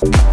Bye.